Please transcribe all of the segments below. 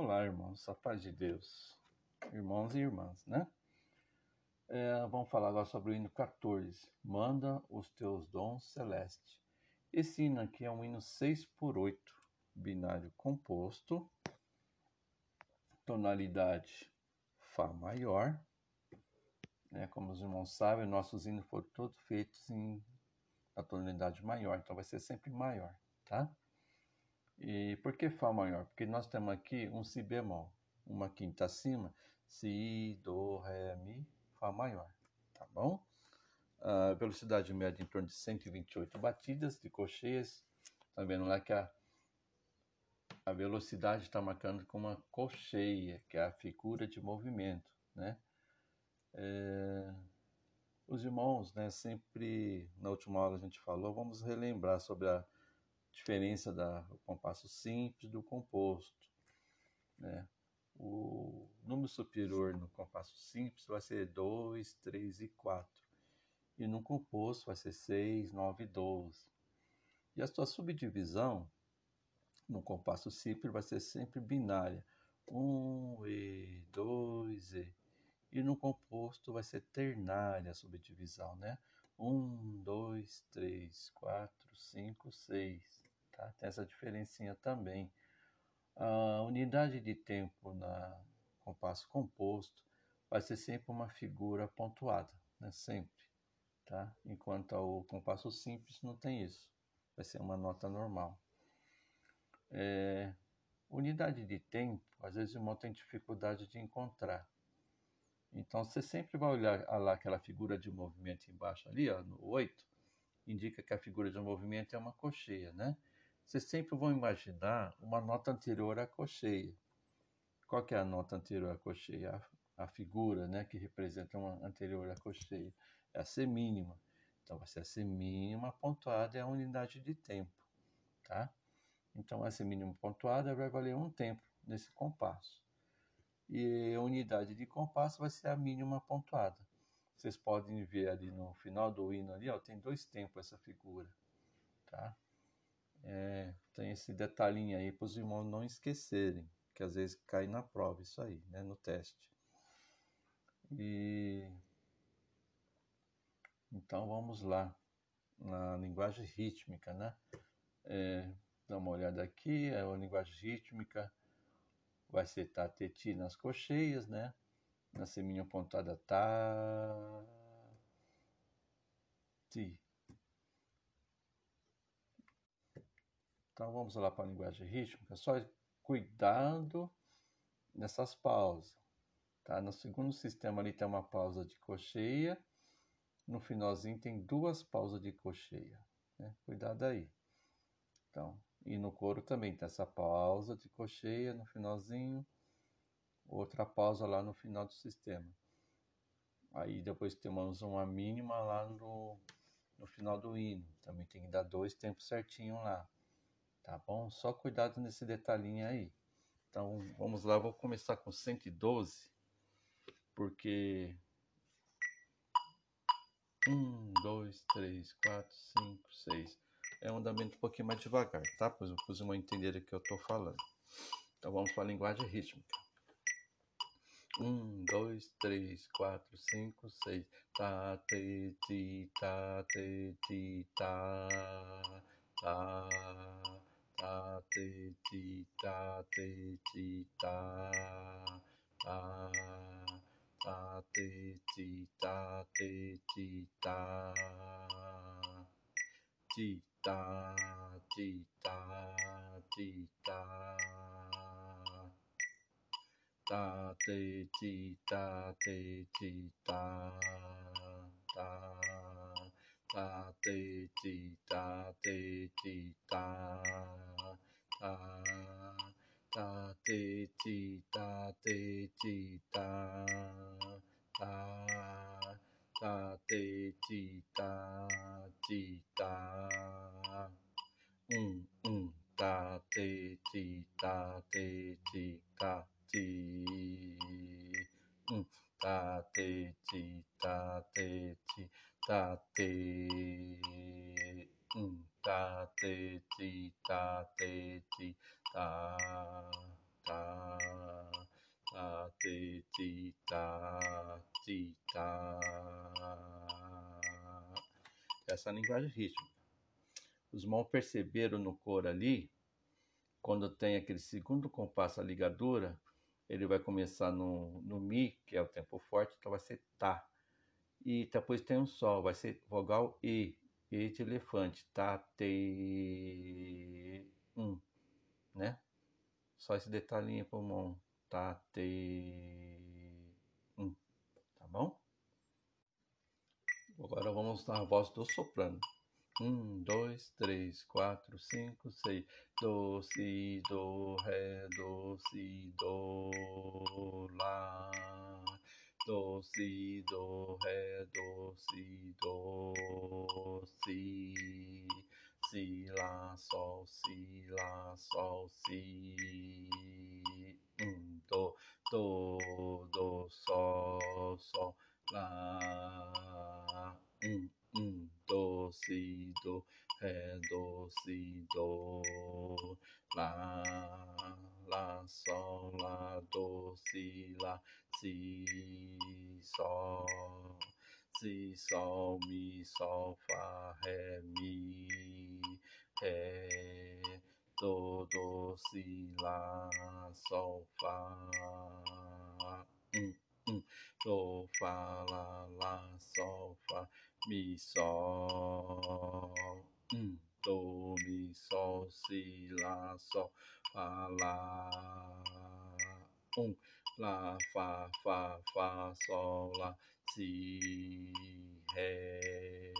Olá, irmãos, a paz de Deus, irmãos e irmãs, né? É, vamos falar agora sobre o hino 14. Manda os teus dons celestes. Esse hino aqui é um hino 6 por 8, binário composto, tonalidade Fá maior. Né? Como os irmãos sabem, nossos hinos foram todos feitos em a tonalidade maior, então vai ser sempre maior, tá? E por que Fá maior? Porque nós temos aqui um Si bemol, uma quinta acima, Si, Do, Ré, Mi, Fá maior, tá bom? A velocidade média em torno de 128 batidas de cocheias. Tá vendo lá que a, a velocidade está marcando com uma cocheia, que é a figura de movimento, né? É, os irmãos, né, sempre na última aula a gente falou, vamos relembrar sobre a diferença do compasso simples do composto. Né? O número superior no compasso simples vai ser 2, 3 e 4. E no composto vai ser 6, 9 e 12. E a sua subdivisão no compasso simples vai ser sempre binária. 1 e 2 e. E no composto vai ser ternária a subdivisão, né? 1, 2, 3, 4, 5, 6 tá? Tem essa diferencinha também. A unidade de tempo na compasso composto vai ser sempre uma figura pontuada, né? Sempre, tá? Enquanto o compasso simples não tem isso. Vai ser uma nota normal. É, unidade de tempo, às vezes o irmão tem dificuldade de encontrar. Então você sempre vai olhar lá aquela figura de movimento embaixo ali, ó, no 8, indica que a figura de movimento é uma cocheia, né? Vocês sempre vão imaginar uma nota anterior à cocheia. Qual que é a nota anterior à cocheia? A, a figura né, que representa uma anterior à cocheia. É a semínima. Então, vai ser a semínima pontuada é a unidade de tempo. Tá? Então, a semínima pontuada vai valer um tempo nesse compasso. E a unidade de compasso vai ser a mínima pontuada. Vocês podem ver ali no final do hino ali, ó, tem dois tempos essa figura. Tá? É, tem esse detalhinho aí para os irmãos não esquecerem, que às vezes cai na prova isso aí, né, no teste. E então vamos lá na linguagem rítmica, né? É, dá uma olhada aqui, é a linguagem rítmica vai ser tá teti nas cocheias, né? Na seminha pontada tá ti Então vamos lá para a linguagem rítmica, só cuidado nessas pausas. Tá? No segundo sistema ali tem uma pausa de cocheia, no finalzinho tem duas pausas de cocheia. Né? Cuidado aí. Então, e no coro também tem essa pausa de cocheia no finalzinho, outra pausa lá no final do sistema. Aí depois temos uma mínima lá no, no final do hino. Também tem que dar dois tempos certinho lá tá bom? Só cuidado nesse detalhinho aí. Então, vamos lá, vou começar com 112, porque 1, 2, 3, 4, 5, 6. É um andamento um pouquinho mais devagar, tá? Para os irmãos entenderem o que eu estou falando. Então, vamos para a linguagem rítmica. 1, 2, 3, 4, 5, 6. Tá, te, ti, tá, te, ti, tá, ta te ti ta te ti ta ta ta te ti ta te ti ta ti ta ti ta. Ti ta ta te ti ta te ti ta ta ta te ti ta te ti ta ta ta te ti ta te ti ta ta ta te ti ta ti ta um um ta te ti ta te ti ta ti um ta te ti ta te ti ta te um ta te ti ta te ti ta ta si, ti, tá, ti, tá. Essa linguagem rítmica. Os mal perceberam no coro ali, quando tem aquele segundo compasso, a ligadura, ele vai começar no, no Mi, que é o tempo forte, então vai ser Tá. E depois tem um Sol, vai ser vogal E, E de elefante, Tá, Te, Um, né? Só esse detalhinho pulmão, Tá, Te, Um, tá bom? Agora vamos na voz do soprano. Um, dois, três, quatro, cinco, seis. Do, si, do, ré, do, si, do, lá. Do, si, do, ré, do, si, do, si. Si, lá, sol, si, lá, sol, si. Um, do, do, do, sol, sol, lá. Um, um, do, si, do, ré, do, si, do, lá, lá, sol, lá, do, si, lá, si, sol, si, sol, mi, sol, fá, ré, mi, ré, do, do, si, lá, sol, fá, um, um, do, fá, lá, lá, sol, fá, mi, sol, um, do, mi, sol, si, lá, sol, fá, lá, um, lá, fá, fá, fá, sol, lá, si, ré,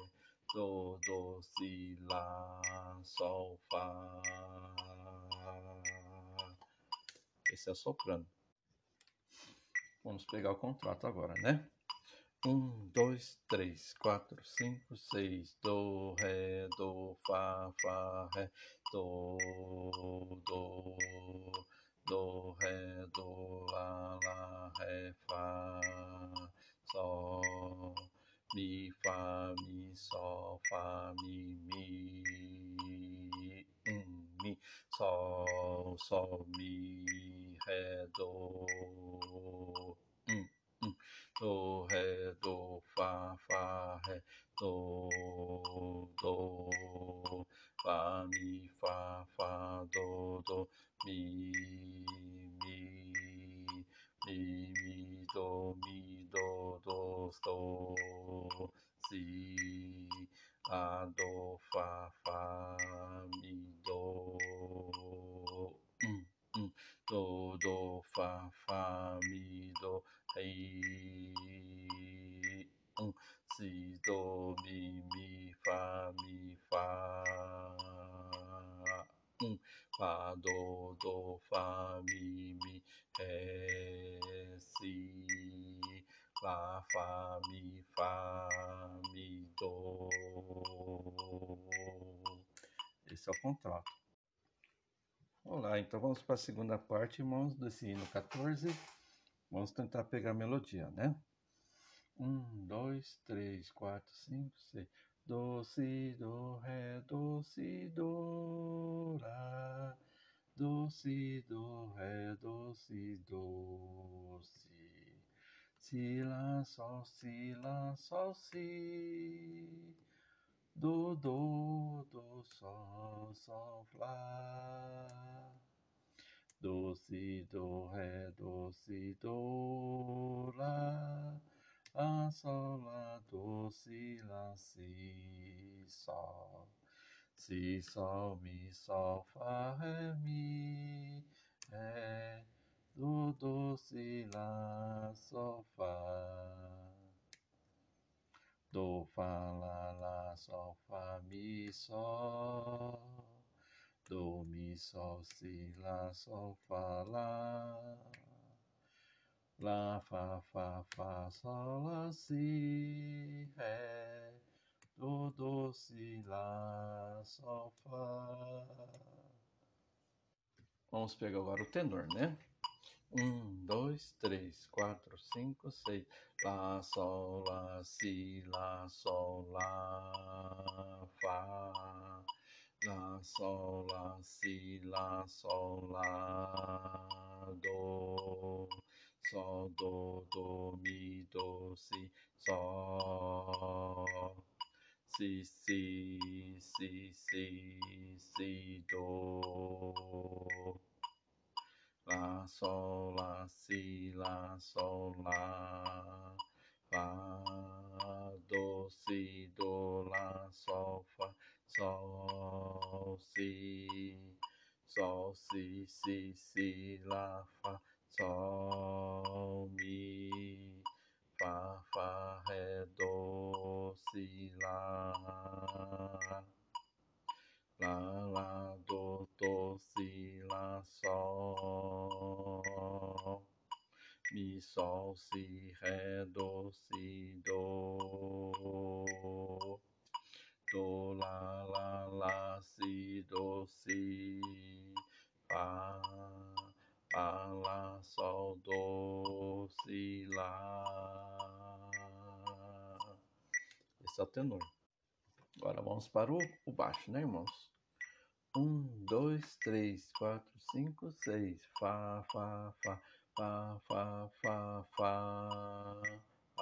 do, do, si, lá, sol, fá. Esse é soprano. Vamos pegar o contrato agora, né? Um, dois, três, quatro, cinco, seis. Do, ré, do, fá, fá, ré, do, do, do, ré, do, lá, lá, ré, fá, sol, mi, fá, mi, sol, fá, mi, mi, um, mi, sol, sol, mi, ré, do, um, um, do, ré, do, si, lá, do, fá, fá, mi, do, um, um, do, do, fá, fá, mi, do, ré, um, si, do, mi, mi, fá, mi, fá, um, fá, do, do, fá, mi, mi, ré, si, lá, fá, mi, fá, mi, do. Esse é o contrato. Olá, então vamos para a segunda parte, irmãos, desse hino 14. Vamos tentar pegar a melodia, né? Um, dois, três, quatro, cinco, seis. Do, si, do, ré, do, si, do, lá. Do, si, do, ré, do, si, do, si. Si, lá, sol, si, lá, sol, si. Do, do, do, sol, sol, lá. Do, si, do, ré, do, si, do, lá. Lá, sol, lá, do, si, lá, si, sol. Si, sol, mi, sol, fá, ré, mi, ré. Do, do, si, lá, sol, fá. Do, fá, lá, lá, sol, fá, mi, sol. Do, mi, sol, si, lá, sol, fá, lá. Lá, fá, fá, fá, sol, lá, si, ré. Do, do, si, lá, sol, fá. Vamos pegar agora o tenor, né? Um, dois, três, quatro, cinco, seis. Lá, sol, lá, si, lá, sol, lá, fá. Lá, sol, lá, si, lá, sol, lá, do. sol, do, do, mi, do, si, sol, si, si, si, si, si, do, sol, lá, si, lá, sol, lá, fá, do, si, do, lá, sol, fá, sol, si, sol, si, si, si, lá, fá, sol, mi, fá, fá, ré, do, si, lá, lá, lá, sol, si, ré, do, si, do, do, lá, lá, lá, si, do, si, fá, fá, lá, sol, do, si, lá. Esse é o tenor. Agora vamos para o, o baixo, né, irmãos? Um, dois, três, quatro, cinco, seis. Fá, fá, fá, 发发发发发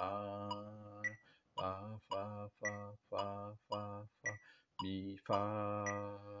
发发发发发发发，咪发。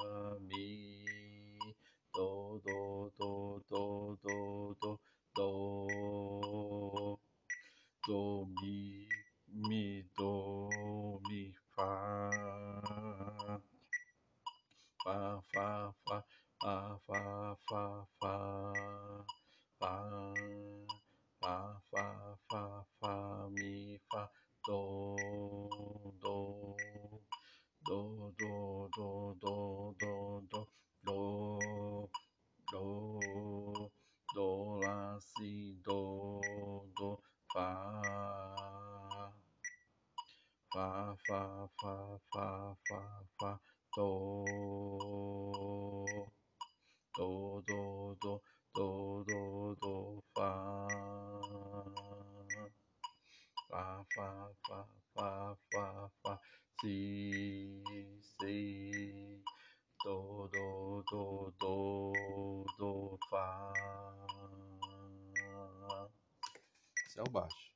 Fá, fá, fá, fá, fá, do, do, do, do, do, do, do, fá, fá, fá, fá, fá, fá, fá, si, si, do, do, do, do, do, fá. Esse é o baixo.